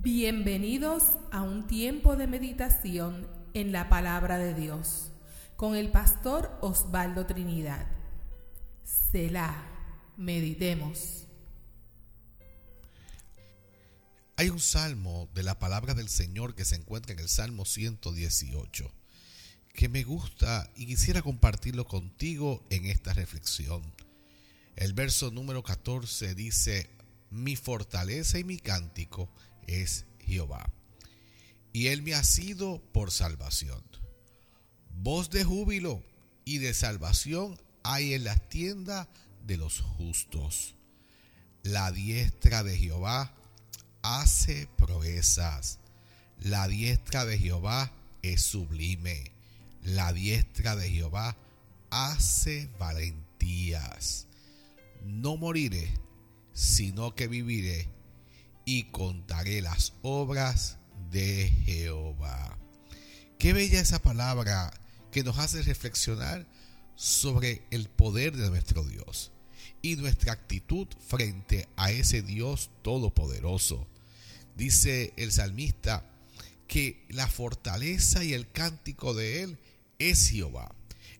Bienvenidos a un tiempo de meditación en la palabra de Dios con el pastor Osvaldo Trinidad. Selah, meditemos. Hay un salmo de la palabra del Señor que se encuentra en el Salmo 118 que me gusta y quisiera compartirlo contigo en esta reflexión. El verso número 14 dice, mi fortaleza y mi cántico es Jehová, y Él me ha sido por salvación. Voz de júbilo y de salvación hay en las tiendas de los justos. La diestra de Jehová hace proezas. La diestra de Jehová es sublime. La diestra de Jehová hace valentías. No moriré, sino que viviré y contaré las obras de Jehová. Qué bella esa palabra que nos hace reflexionar sobre el poder de nuestro Dios y nuestra actitud frente a ese Dios todopoderoso. Dice el salmista que la fortaleza y el cántico de él es Jehová.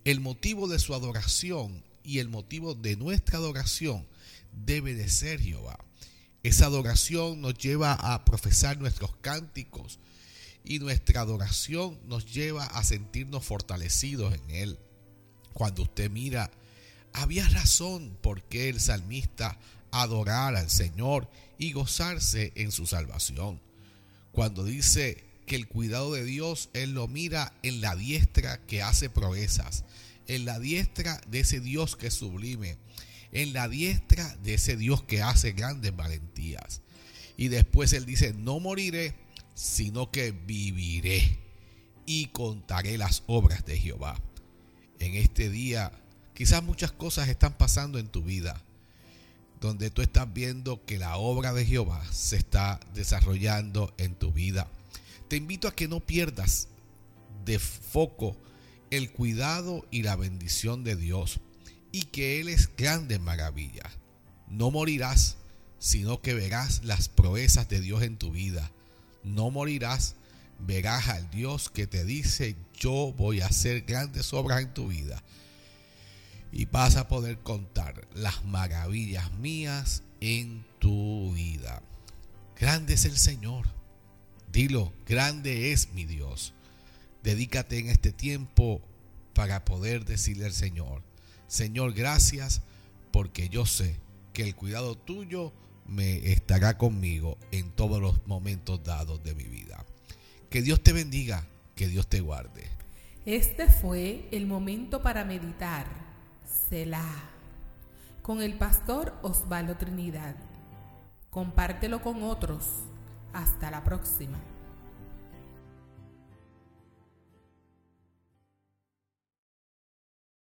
El motivo de su adoración y el motivo de nuestra adoración debe de ser Jehová. Esa adoración nos lleva a profesar nuestros cánticos y nuestra adoración nos lleva a sentirnos fortalecidos en Él. Cuando usted mira, había razón por qué el salmista adorara al Señor y gozarse en su salvación. Cuando dice que el cuidado de Dios, Él lo mira en la diestra que hace proezas, en la diestra de ese Dios que es sublime, en la diestra de ese Dios que hace grandes valentías. Y después él dice, no moriré, sino que viviré y contaré las obras de Jehová. En este día, quizás muchas cosas están pasando en tu vida, donde tú estás viendo que la obra de Jehová se está desarrollando en tu vida. Te invito a que no pierdas de foco el cuidado y la bendición de Dios y que Él es grande en maravilla. No morirás, sino que verás las proezas de Dios en tu vida. No morirás, verás al Dios que te dice, yo voy a hacer grandes obras en tu vida. Y vas a poder contar las maravillas mías en tu vida. Grande es el Señor. Dilo, grande es mi Dios. Dedícate en este tiempo para poder decirle al Señor, Señor, gracias porque yo sé que el cuidado tuyo me estará conmigo en todos los momentos dados de mi vida. Que Dios te bendiga, que Dios te guarde. Este fue el momento para meditar, Selah, con el pastor Osvaldo Trinidad. Compártelo con otros. Hasta la próxima.